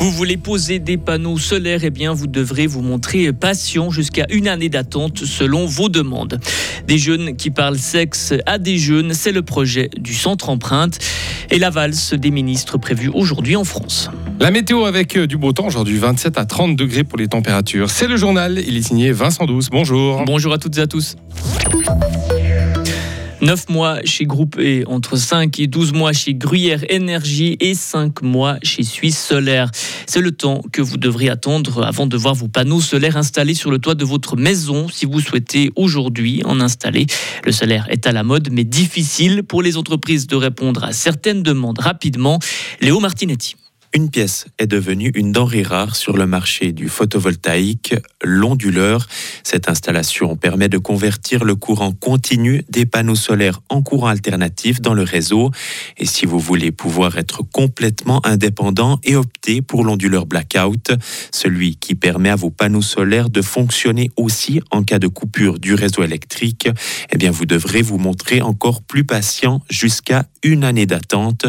Vous voulez poser des panneaux solaires, eh bien vous devrez vous montrer patient jusqu'à une année d'attente selon vos demandes. Des jeunes qui parlent sexe à des jeunes, c'est le projet du centre empreinte et la valse des ministres prévue aujourd'hui en France. La météo avec euh, du beau temps aujourd'hui, 27 à 30 degrés pour les températures. C'est le journal, il est signé Vincent Douce. Bonjour. Bonjour à toutes et à tous. 9 mois chez Groupe E, entre 5 et 12 mois chez Gruyère Énergie et 5 mois chez Suisse Solaire. C'est le temps que vous devrez attendre avant de voir vos panneaux solaires installés sur le toit de votre maison si vous souhaitez aujourd'hui en installer. Le solaire est à la mode mais difficile pour les entreprises de répondre à certaines demandes rapidement. Léo Martinetti. Une pièce est devenue une denrée rare sur le marché du photovoltaïque, l'onduleur. Cette installation permet de convertir le courant continu des panneaux solaires en courant alternatif dans le réseau. Et si vous voulez pouvoir être complètement indépendant et opter pour l'onduleur blackout, celui qui permet à vos panneaux solaires de fonctionner aussi en cas de coupure du réseau électrique, eh bien vous devrez vous montrer encore plus patient jusqu'à une année d'attente.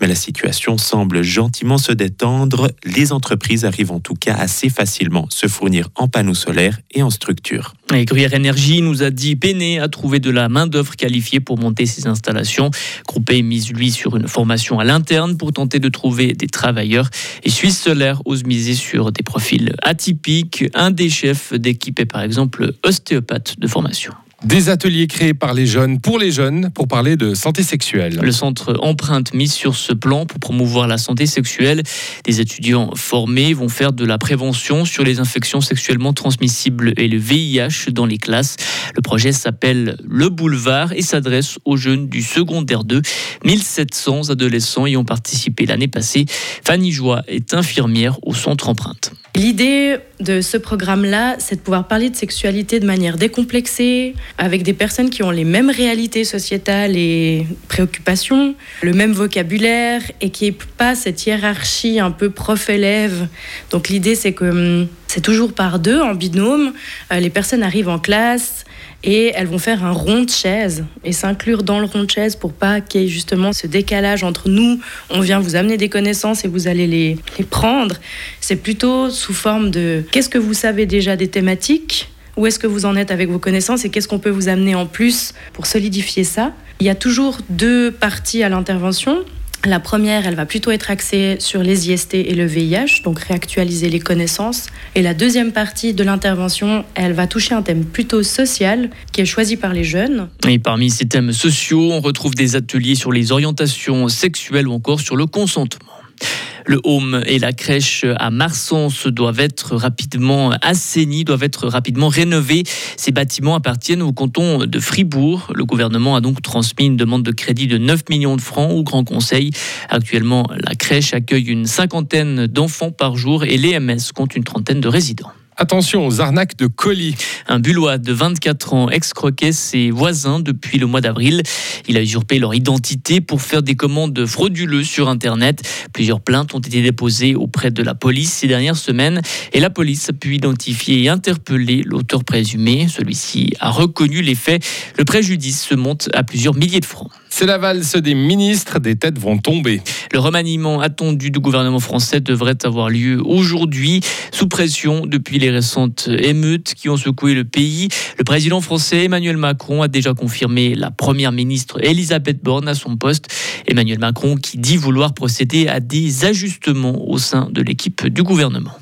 Mais la situation semble gentiment se détendre, les entreprises arrivent en tout cas assez facilement se fournir en panneaux solaires et en structures. Et Gruyère Énergie nous a dit peiner à trouver de la main-d'œuvre qualifiée pour monter ces installations. Groupé mise lui sur une formation à l'interne pour tenter de trouver des travailleurs. Et Suisse Solaire ose miser sur des profils atypiques. Un des chefs d'équipe est par exemple ostéopathe de formation. Des ateliers créés par les jeunes pour les jeunes pour parler de santé sexuelle. Le centre Empreinte mise sur ce plan pour promouvoir la santé sexuelle. Des étudiants formés vont faire de la prévention sur les infections sexuellement transmissibles et le VIH dans les classes. Le projet s'appelle Le Boulevard et s'adresse aux jeunes du secondaire 2. 1700 adolescents y ont participé l'année passée. Fanny Joie est infirmière au centre Empreinte. L'idée de ce programme-là, c'est de pouvoir parler de sexualité de manière décomplexée, avec des personnes qui ont les mêmes réalités sociétales et préoccupations, le même vocabulaire, et qui n'ait pas cette hiérarchie un peu prof-élève. Donc l'idée, c'est que hum, c'est toujours par deux, en binôme. Euh, les personnes arrivent en classe, et elles vont faire un rond de chaise et s'inclure dans le rond de chaise pour pas qu'il y ait justement ce décalage entre nous, on vient vous amener des connaissances et vous allez les, les prendre. C'est plutôt sous forme de qu'est-ce que vous savez déjà des thématiques? Où est-ce que vous en êtes avec vos connaissances et qu'est-ce qu'on peut vous amener en plus pour solidifier ça? Il y a toujours deux parties à l'intervention. La première, elle va plutôt être axée sur les IST et le VIH, donc réactualiser les connaissances. Et la deuxième partie de l'intervention, elle va toucher un thème plutôt social qui est choisi par les jeunes. Et parmi ces thèmes sociaux, on retrouve des ateliers sur les orientations sexuelles ou encore sur le consentement. Le home et la crèche à Marsens doivent être rapidement assainis, doivent être rapidement rénovés. Ces bâtiments appartiennent au canton de Fribourg. Le gouvernement a donc transmis une demande de crédit de 9 millions de francs au Grand Conseil. Actuellement, la crèche accueille une cinquantaine d'enfants par jour et l'EMS compte une trentaine de résidents. Attention aux arnaques de colis. Un Bullois de 24 ans excroquait ses voisins depuis le mois d'avril. Il a usurpé leur identité pour faire des commandes frauduleuses sur Internet. Plusieurs plaintes ont été déposées auprès de la police ces dernières semaines et la police a pu identifier et interpeller l'auteur présumé. Celui-ci a reconnu les faits. Le préjudice se monte à plusieurs milliers de francs. C'est la valse des ministres, des têtes vont tomber. Le remaniement attendu du gouvernement français devrait avoir lieu aujourd'hui, sous pression depuis les récentes émeutes qui ont secoué le pays. Le président français Emmanuel Macron a déjà confirmé la première ministre Elisabeth Borne à son poste. Emmanuel Macron qui dit vouloir procéder à des ajustements au sein de l'équipe du gouvernement.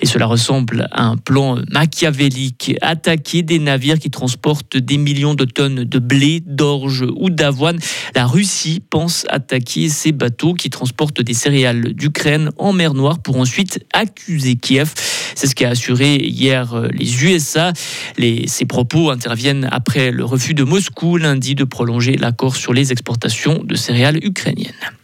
Et cela ressemble à un plan machiavélique. Attaquer des navires qui transportent des millions de tonnes de blé, d'orge ou d'avoine. La Russie pense attaquer ces bateaux qui transportent des céréales d'Ukraine en mer Noire pour ensuite accuser Kiev. C'est ce qu'a assuré hier les USA. Ces propos interviennent après le refus de Moscou lundi de prolonger l'accord sur les exportations de céréales ukrainiennes.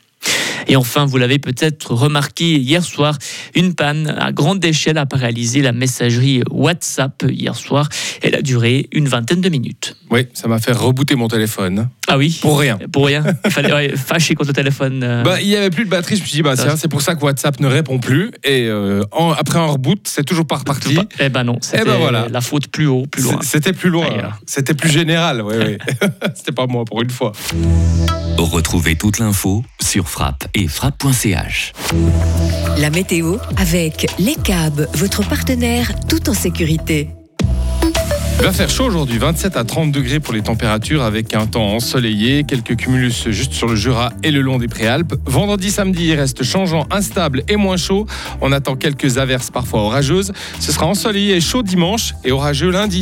Et enfin, vous l'avez peut-être remarqué hier soir, une panne à grande échelle a paralysé la messagerie WhatsApp hier soir. Elle a duré une vingtaine de minutes. Oui, ça m'a fait rebooter mon téléphone. Ah oui? Pour rien. Pour rien? Il fallait ouais, fâcher contre le téléphone. euh, Bah, il y avait plus de batterie, je me suis dit, bah, tiens, c'est pour ça que WhatsApp ne répond plus. Et euh, en- après un reboot, c'est toujours pas reparti. Eh ben non, c'était ben voilà. la faute plus haut, plus loin. C'était plus loin. C'était plus général, oui, oui. C'était pas moi pour une fois. Retrouvez toute l'info sur frappe et frappe.ch. La météo avec Les câbles, votre partenaire tout en sécurité. Il va faire chaud aujourd'hui, 27 à 30 degrés pour les températures avec un temps ensoleillé, quelques cumulus juste sur le Jura et le long des Préalpes. Vendredi, samedi, il reste changeant, instable et moins chaud. On attend quelques averses parfois orageuses. Ce sera ensoleillé et chaud dimanche et orageux lundi.